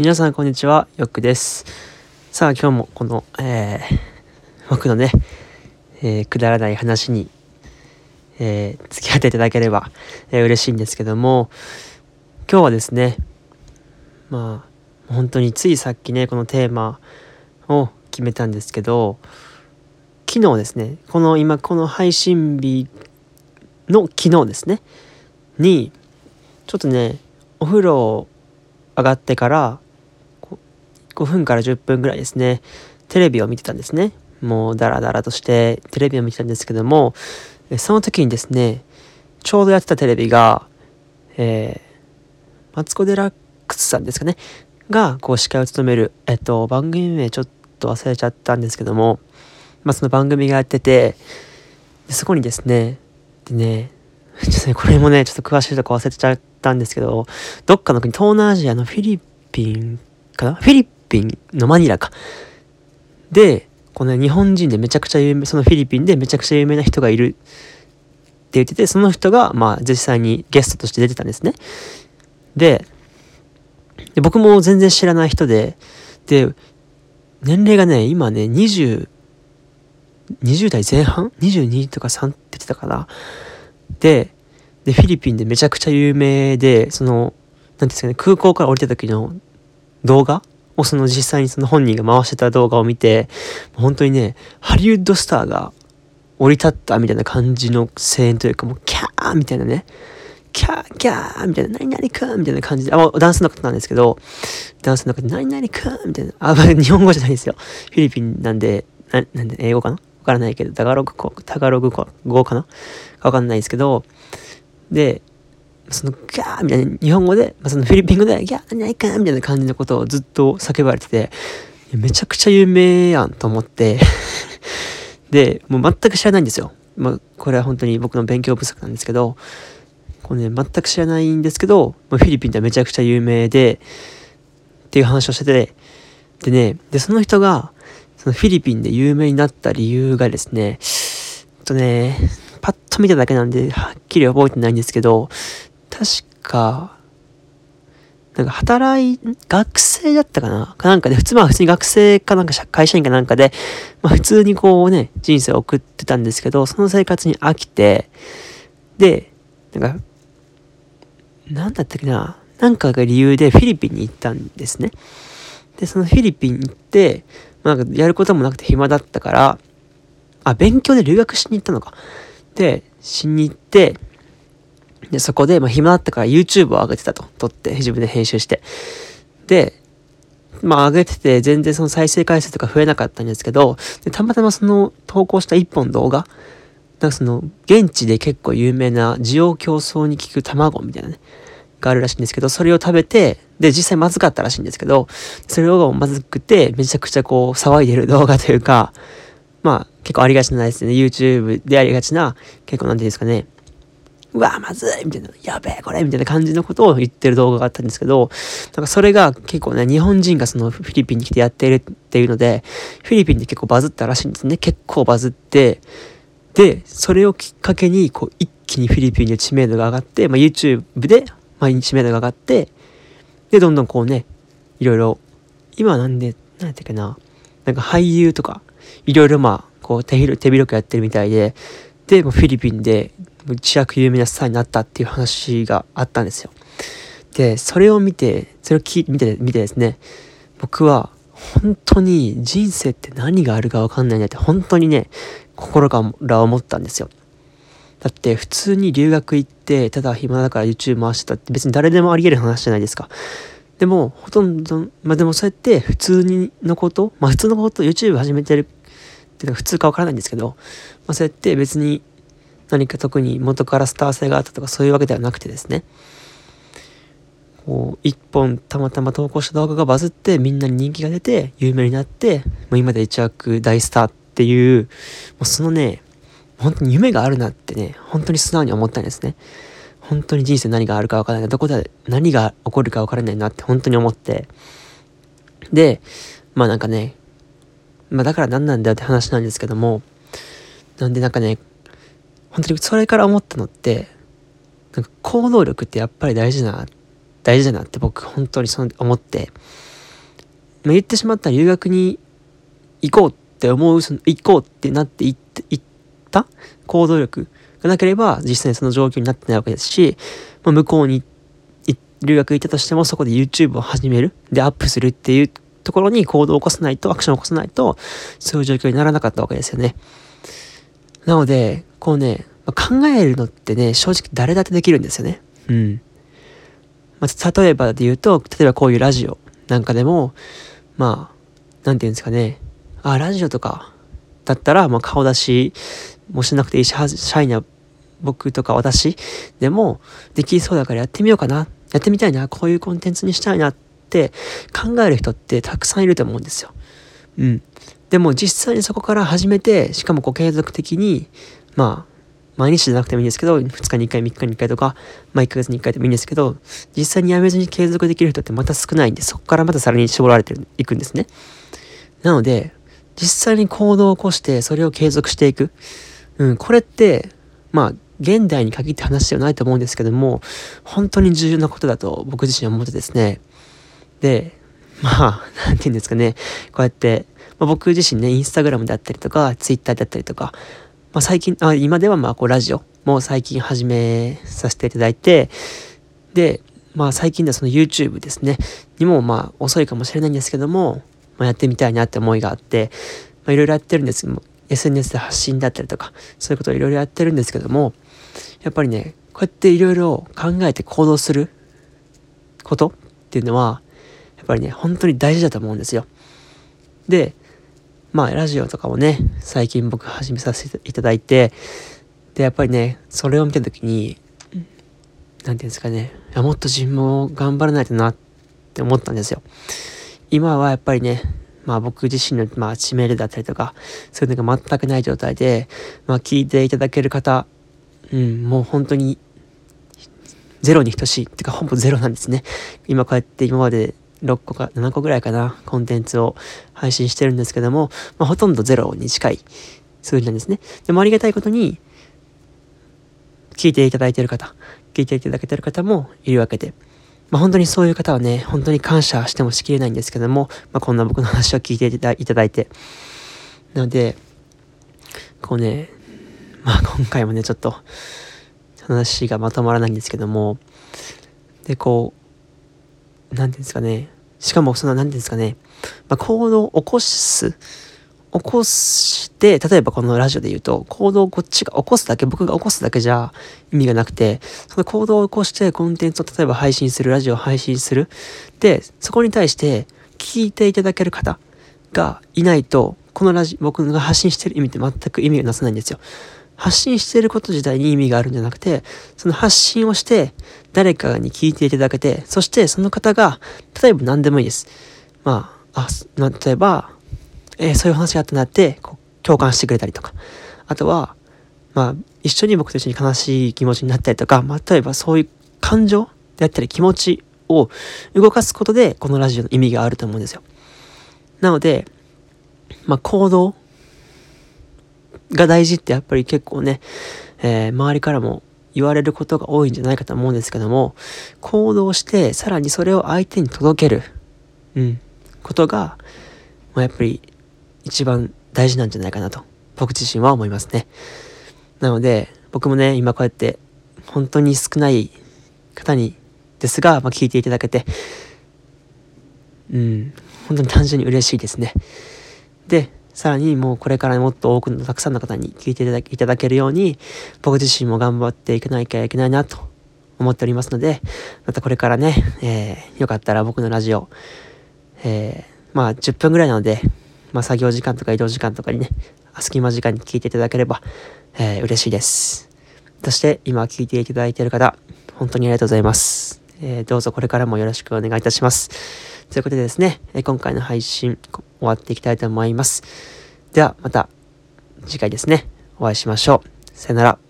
皆さんこんにちは、よくです。さあ今日もこの、えー、僕のね、えー、くだらない話に、えー、付き合っていただければ、えー、嬉しいんですけども、今日はですね、まあ、本当についさっきね、このテーマを決めたんですけど、昨日ですね、この今この配信日の昨日ですね、に、ちょっとね、お風呂上がってから5分から10分ぐらいですね、テレビを見てたんですね。もうダラダラとしてテレビを見てたんですけども、その時にですね、ちょうどやってたテレビが、えー、マツコ・デラックスさんですかね、がこう司会を務める、えっと、番組名ちょっと忘れちゃったんですけども、まあ、その番組がやってて、そこにですね、でね、ちょっとね、これもね、ちょっと詳しいとこ忘れちゃったんですけど、どっかの国、東南アジアのフィリピンかな？フィリピンピンのマニラか。で、この、ね、日本人でめちゃくちゃ有名、そのフィリピンでめちゃくちゃ有名な人がいるって言ってて、その人が、まあ、実際にゲストとして出てたんですね。で、で僕も全然知らない人で、で、年齢がね、今ね、20、20代前半 ?22 とか3って言ってたかな？で、で、フィリピンでめちゃくちゃ有名で、その、なんですかね、空港から降りた時の動画をその実際にその本人が回してた動画を見て、本当にね、ハリウッドスターが降り立ったみたいな感じの声援というか、もうキャーみたいなね、キャーキャーみたいな、何々くんみたいな感じで、あ、ダンスの方なんですけど、ダンスの方で、何々くんみたいな、あ、日本語じゃないですよ。フィリピンなんで、ななんで、英語かな？わからないけど、タガログ語、タガログ語かな？わかんないですけど、で、そのギャーみたいな日本語で、まあ、そのフィリピン語でギャー何かみたいな感じのことをずっと叫ばれてて、めちゃくちゃ有名やんと思って で、もう全く知らないんですよ。まあ、これは本当に僕の勉強不足なんですけど、これね、全く知らないんですけど、まあ、フィリピンではめちゃくちゃ有名で、っていう話をしてて、でね、で、その人が、そのフィリピンで有名になった理由がですね、とね、パッと見ただけなんで、はっきり覚えてないんですけど、確か、なんか働い、学生だったかな？なんかで、普通まあ普通に学生かなんか会社員かなんかで、まあ普通にこうね、人生を送ってたんですけど、その生活に飽きて、で、なんか、なんだったっけな？なんかが理由でフィリピンに行ったんですね。で、そのフィリピンに行って、まあ、なんかやることもなくて暇だったから、あ、勉強で留学しに行ったのか。で、しに行って、で、そこで、まあ、暇だったから YouTube を上げてたと。撮って、自分で編集して。で、まあ、上げてて、全然その再生回数とか増えなかったんですけど、でたまたまその投稿した一本動画、なんかその、現地で結構有名な需要競争に効く卵みたいなね、があるらしいんですけど、それを食べて、で、実際まずかったらしいんですけど、それをまずくて、めちゃくちゃこう、騒いでる動画というか、まあ、結構ありがちなですね、YouTube でありがちな、結構なんていうんですかね、うわまずいみたいな、やべえこれみたいな感じのことを言ってる動画があったんですけど、なんかそれが結構ね、日本人がそのフィリピンに来てやってるっていうので、フィリピンで結構バズったらしいんですね。結構バズって、で、それをきっかけに、こう、一気にフィリピンの知名度が上がって、まあ、YouTube で、まあ、知名度が上がって、で、どんどんこうね、いろいろ、今なんで、なんやったっけな、なんか俳優とか、いろいろまあ、こう手広くやってるみたいで、で、もフィリピンで一躍有名なスターになったっていう話があったんですよ。で、それを見て、それを聞、見て、見てですね、僕は本当に人生って何があるかわかんないなって本当にね、心から思ったんですよ。だって普通に留学行って、ただ暇だから YouTube 回してたって別に誰でもあり得る話じゃないですか。でも、ほとんど、まあでもそうやって普通にのこと、まあ普通のこと、YouTube 始めてるっていうのが普通かわからないんですけど、まあそうやって別に何か特に元からスター性があったとかそういうわけではなくてですね。こう一本たまたま投稿した動画がバズってみんなに人気が出て有名になってもう今で一躍大スターっていうもうそのね本当に夢があるなってね本当に素直に思ったんですね。本当に人生何があるか分からない。どこで何が起こるか分からないなって本当に思って。でまあなんかねまあだから何なんだよって話なんですけどもなんでなんかね本当にそれから思ったのって、なんか行動力ってやっぱり大事な、大事だなって僕本当にその思って、まあ、言ってしまったら留学に行こうって思う、その行こうってなっていった行動力がなければ実際にその状況になってないわけですし、まあ、向こうに留学行ったとしてもそこで YouTube を始める、でアップするっていうところに行動を起こさないと、アクションを起こさないと、そういう状況にならなかったわけですよね。なので、こうね、まあ、考えるのってね、正直誰だってできるんですよね。うん。まあ、例えばで言うと、例えばこういうラジオなんかでも、まあ、なんて言うんですかね。あ、ラジオとかだったら、まあ、顔出しもしなくていいし、シャイな僕とか私でもできそうだからやってみようかな。やってみたいな。こういうコンテンツにしたいなって考える人ってたくさんいると思うんですよ。うん。でも実際にそこから始めて、しかもこう継続的に、まあ、毎日じゃなくてもいいんですけど、2日に1回、3日に1回とか、まあ1ヶ月に1回でもいいんですけど、実際にやめずに継続できる人ってまた少ないんで、そこからまたさらに絞られていくんですね。なので、実際に行動を起こして、それを継続していく。うん、これって、まあ、現代に限って話ではないと思うんですけども、本当に重要なことだと僕自身は思ってですね。で、まあ、なんて言うんですかね。こうやって、まあ、僕自身ね、インスタグラムだったりとか、ツイッターだったりとか、まあ、最近、あ今ではまあこうラジオも最近始めさせていただいて、で、まあ最近ではその YouTube ですね、にもまあ遅いかもしれないんですけども、まあ、やってみたいなって思いがあって、まあ、いろいろやってるんですけども、SNS で発信だったりとか、そういうことをいろいろやってるんですけども、やっぱりね、こうやっていろいろ考えて行動することっていうのは、やっぱりね、本当に大事だと思うんですよ。で、まあ、ラジオとかもね、最近僕始めさせていただいて、で、やっぱりね、それを見た時に、なんていうんですかね、いやもっと自分も頑張らないとなって思ったんですよ。今はやっぱりね、まあ僕自身の、まあ、知名度だったりとか、そういうのが全くない状態で、まあ聞いていただける方、うん、もう本当に、ゼロに等しい。ってか、ほぼゼロなんですね。今こうやって今まで6個か7個ぐらいかな、コンテンツを配信してるんですけども、まあ、ほとんどゼロに近い数字なんですね。でもありがたいことに、聞いていただいている方、聞いていただけている方もいるわけで、まあ、本当にそういう方はね、本当に感謝してもしきれないんですけども、まあ、こんな僕の話を聞いていただいて。なので、こうね、まあ今回もね、ちょっと話がまとまらないんですけども、で、こう、何ていうんですかね、しかもその何ていうんですかね、まあ、行動を起こす、起こして、例えばこのラジオで言うと、行動をこっちが起こすだけ、僕が起こすだけじゃ意味がなくて、その行動を起こしてコンテンツを例えば配信する、ラジオを配信する。で、そこに対して聞いていただける方がいないと、このラジ、僕が発信してる意味って全く意味がなさないんですよ。発信していること自体に意味があるんじゃなくて、その発信をして、誰かに聞いていただけて、そしてその方が、例えば何でもいいです。まあ、あ、例えば、えー、そういう話があったなって、共感してくれたりとか。あとは、まあ、一緒に僕と一緒に悲しい気持ちになったりとか、まあ、例えばそういう感情であったり気持ちを動かすことで、このラジオの意味があると思うんですよ。なので、まあ、行動が大事ってやっぱり結構ね、えー、周りからも言われることが多いんじゃないかと思うんですけども、行動して、さらにそれを相手に届ける、うん、ことが、まあ、やっぱり一番大事なんじゃないかなと、僕自身は思いますね。なので、僕もね、今こうやって、本当に少ない方に、ですが、まあ、聞いていただけて、うん、本当に単純に嬉しいですね。で、さらにもうこれからもっと多くのたくさんの方に聞いていただけるように、僕自身も頑張っていかなきゃいけないなと思っておりますので、またこれからね、えー、よかったら僕のラジオ、えー、まあ10分ぐらいなので、まあ作業時間とか移動時間とかにね、隙間時間に聞いていただければ、えー、嬉しいです。そして今聞いていただいている方、本当にありがとうございます。えー、どうぞこれからもよろしくお願いいたします。ということでですね、今回の配信終わっていきたいと思います。ではまた次回ですね、お会いしましょう。さよなら。